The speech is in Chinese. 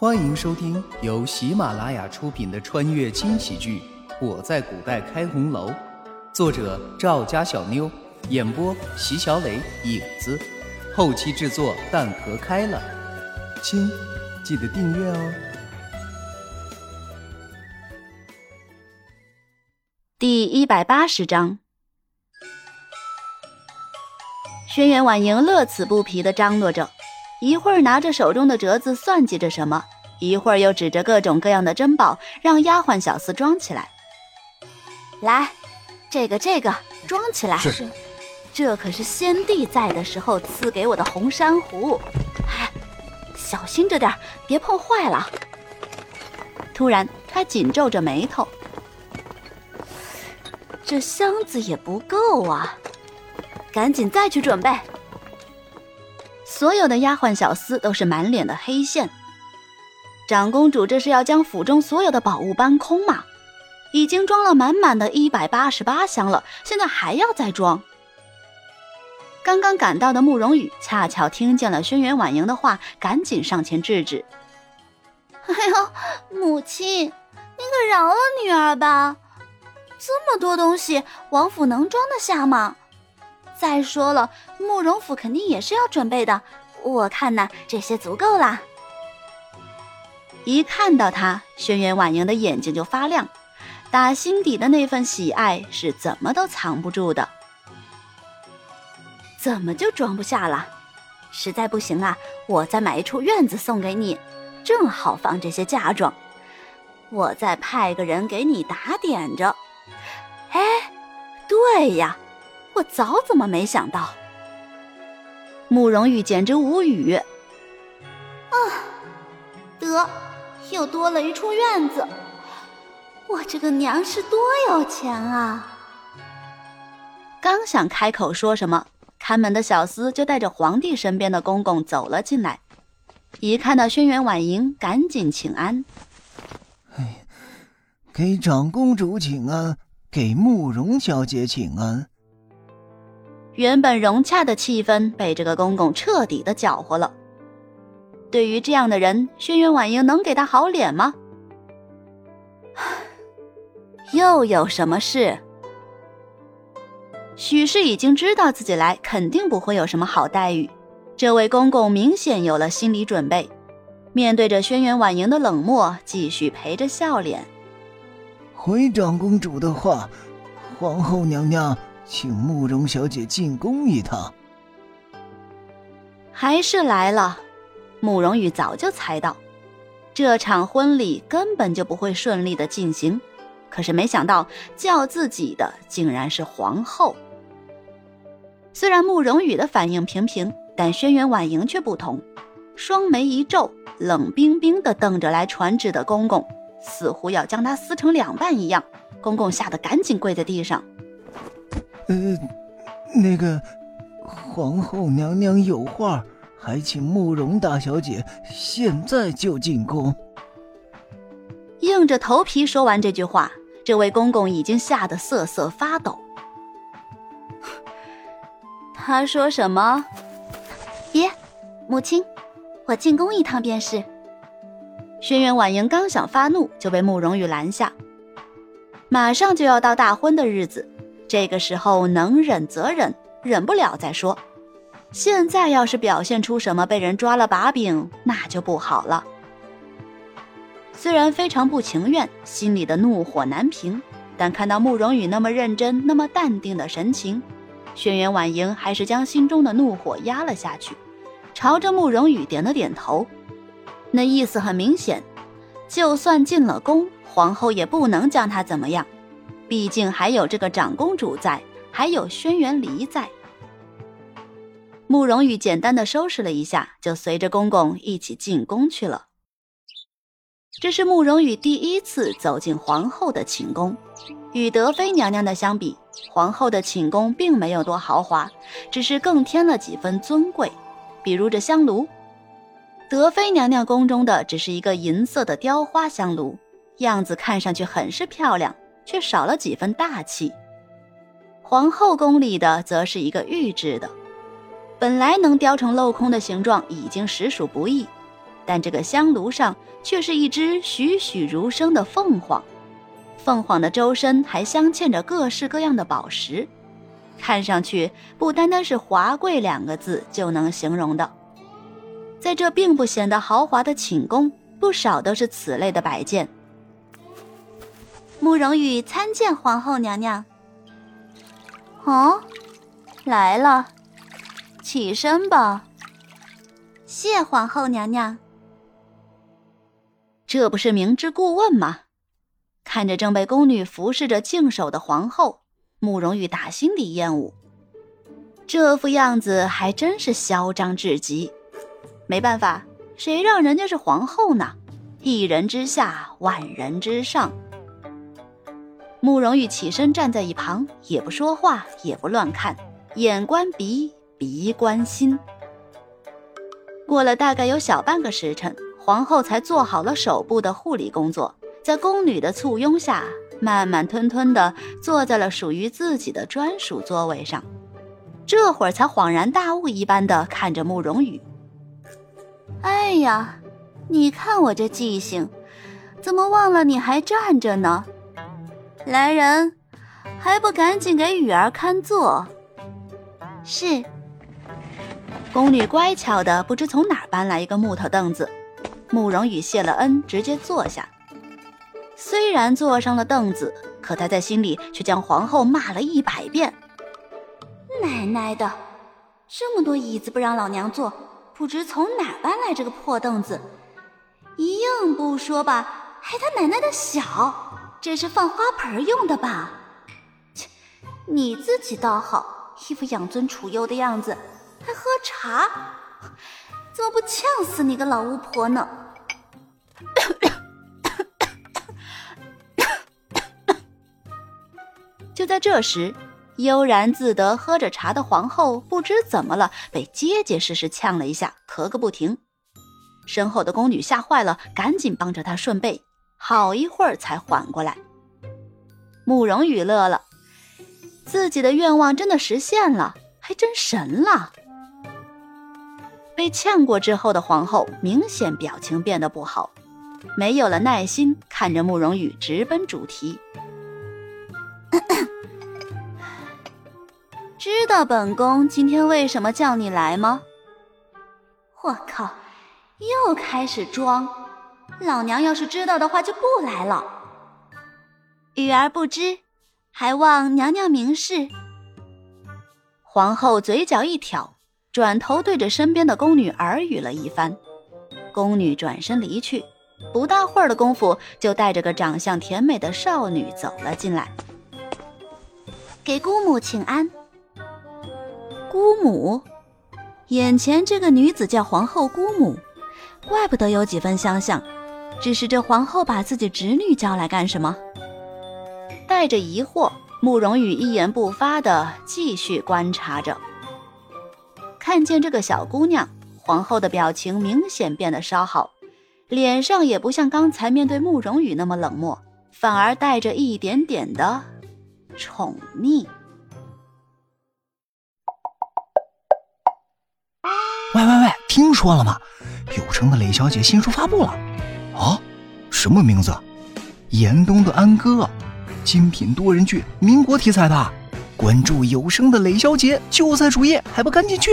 欢迎收听由喜马拉雅出品的穿越轻喜剧《我在古代开红楼》，作者赵家小妞，演播席小磊、影子，后期制作蛋壳开了。亲，记得订阅哦。第一百八十章，轩辕婉莹乐此不疲的张罗着。一会儿拿着手中的折子算计着什么，一会儿又指着各种各样的珍宝，让丫鬟小厮装起来。来，这个这个装起来。是。这可是先帝在的时候赐给我的红珊瑚，哎，小心着点，别碰坏了。突然，他紧皱着眉头。这箱子也不够啊，赶紧再去准备。所有的丫鬟小厮都是满脸的黑线。长公主这是要将府中所有的宝物搬空吗？已经装了满满的一百八十八箱了，现在还要再装。刚刚赶到的慕容羽恰巧听见了轩辕婉莹的话，赶紧上前制止：“哎呦，母亲，您可饶了女儿吧！这么多东西，王府能装得下吗？”再说了，慕容府肯定也是要准备的。我看呐，这些足够啦。一看到他，轩辕婉莹的眼睛就发亮，打心底的那份喜爱是怎么都藏不住的。怎么就装不下了？实在不行啊，我再买一处院子送给你，正好放这些嫁妆。我再派个人给你打点着。哎，对呀。我早怎么没想到？慕容玉简直无语。啊，得，又多了一处院子。我这个娘是多有钱啊！刚想开口说什么，看门的小厮就带着皇帝身边的公公走了进来。一看到轩辕婉莹，赶紧请安。哎，给长公主请安，给慕容小姐请安。原本融洽的气氛被这个公公彻底的搅和了。对于这样的人，轩辕婉莹能给他好脸吗？又有什么事？许氏已经知道自己来，肯定不会有什么好待遇。这位公公明显有了心理准备，面对着轩辕婉莹的冷漠，继续陪着笑脸。回长公主的话，皇后娘娘。请慕容小姐进宫一趟。还是来了。慕容羽早就猜到，这场婚礼根本就不会顺利的进行。可是没想到叫自己的竟然是皇后。虽然慕容羽的反应平平，但轩辕婉莹却不同，双眉一皱，冷冰冰的瞪着来传旨的公公，似乎要将他撕成两半一样。公公吓得赶紧跪在地上。呃，那个皇后娘娘有话，还请慕容大小姐现在就进宫。硬着头皮说完这句话，这位公公已经吓得瑟瑟发抖。他说什么？别，母亲，我进宫一趟便是。轩辕婉莹刚想发怒，就被慕容羽拦下。马上就要到大婚的日子。这个时候能忍则忍，忍不了再说。现在要是表现出什么被人抓了把柄，那就不好了。虽然非常不情愿，心里的怒火难平，但看到慕容羽那么认真、那么淡定的神情，轩辕婉莹还是将心中的怒火压了下去，朝着慕容羽点了点头。那意思很明显，就算进了宫，皇后也不能将他怎么样。毕竟还有这个长公主在，还有轩辕离在。慕容羽简单的收拾了一下，就随着公公一起进宫去了。这是慕容羽第一次走进皇后的寝宫，与德妃娘娘的相比，皇后的寝宫并没有多豪华，只是更添了几分尊贵。比如这香炉，德妃娘娘宫中的只是一个银色的雕花香炉，样子看上去很是漂亮。却少了几分大气。皇后宫里的则是一个玉制的，本来能雕成镂空的形状已经实属不易，但这个香炉上却是一只栩栩如生的凤凰，凤凰的周身还镶嵌着各式各样的宝石，看上去不单单是华贵两个字就能形容的。在这并不显得豪华的寝宫，不少都是此类的摆件。慕容羽参见皇后娘娘。哦，来了，起身吧。谢皇后娘娘。这不是明知故问吗？看着正被宫女服侍着静守的皇后，慕容羽打心底厌恶。这副样子还真是嚣张至极。没办法，谁让人家是皇后呢？一人之下，万人之上。慕容羽起身站在一旁，也不说话，也不乱看，眼观鼻，鼻观心。过了大概有小半个时辰，皇后才做好了手部的护理工作，在宫女的簇拥下，慢慢吞吞地坐在了属于自己的专属座位上。这会儿才恍然大悟一般的看着慕容羽：“哎呀，你看我这记性，怎么忘了你还站着呢？”来人，还不赶紧给雨儿看座？是。宫女乖巧的不知从哪儿搬来一个木头凳子，慕容羽谢了恩，直接坐下。虽然坐上了凳子，可他在心里却将皇后骂了一百遍。奶奶的，这么多椅子不让老娘坐，不知从哪儿搬来这个破凳子，一硬不说吧，还他奶奶的小。这是放花盆用的吧？切，你自己倒好，一副养尊处优的样子，还喝茶，怎么不呛死你个老巫婆呢？就在这时，悠然自得喝着茶的皇后不知怎么了，被结结实实呛了一下，咳个不停。身后的宫女吓坏了，赶紧帮着她顺背。好一会儿才缓过来，慕容羽乐了，自己的愿望真的实现了，还真神了。被呛过之后的皇后明显表情变得不好，没有了耐心，看着慕容羽直奔主题。知道本宫今天为什么叫你来吗？我靠，又开始装。老娘要是知道的话，就不来了。雨儿不知，还望娘娘明示。皇后嘴角一挑，转头对着身边的宫女耳语了一番。宫女转身离去，不大会儿的功夫，就带着个长相甜美的少女走了进来，给姑母请安。姑母，眼前这个女子叫皇后姑母，怪不得有几分相像。只是这皇后把自己侄女叫来干什么？带着疑惑，慕容羽一言不发的继续观察着。看见这个小姑娘，皇后的表情明显变得稍好，脸上也不像刚才面对慕容羽那么冷漠，反而带着一点点的宠溺。喂喂喂，听说了吗？有成的雷小姐新书发布了。啊，什么名字？严冬的安哥，精品多人剧，民国题材的。关注有声的雷小姐就在主页，还不赶紧去！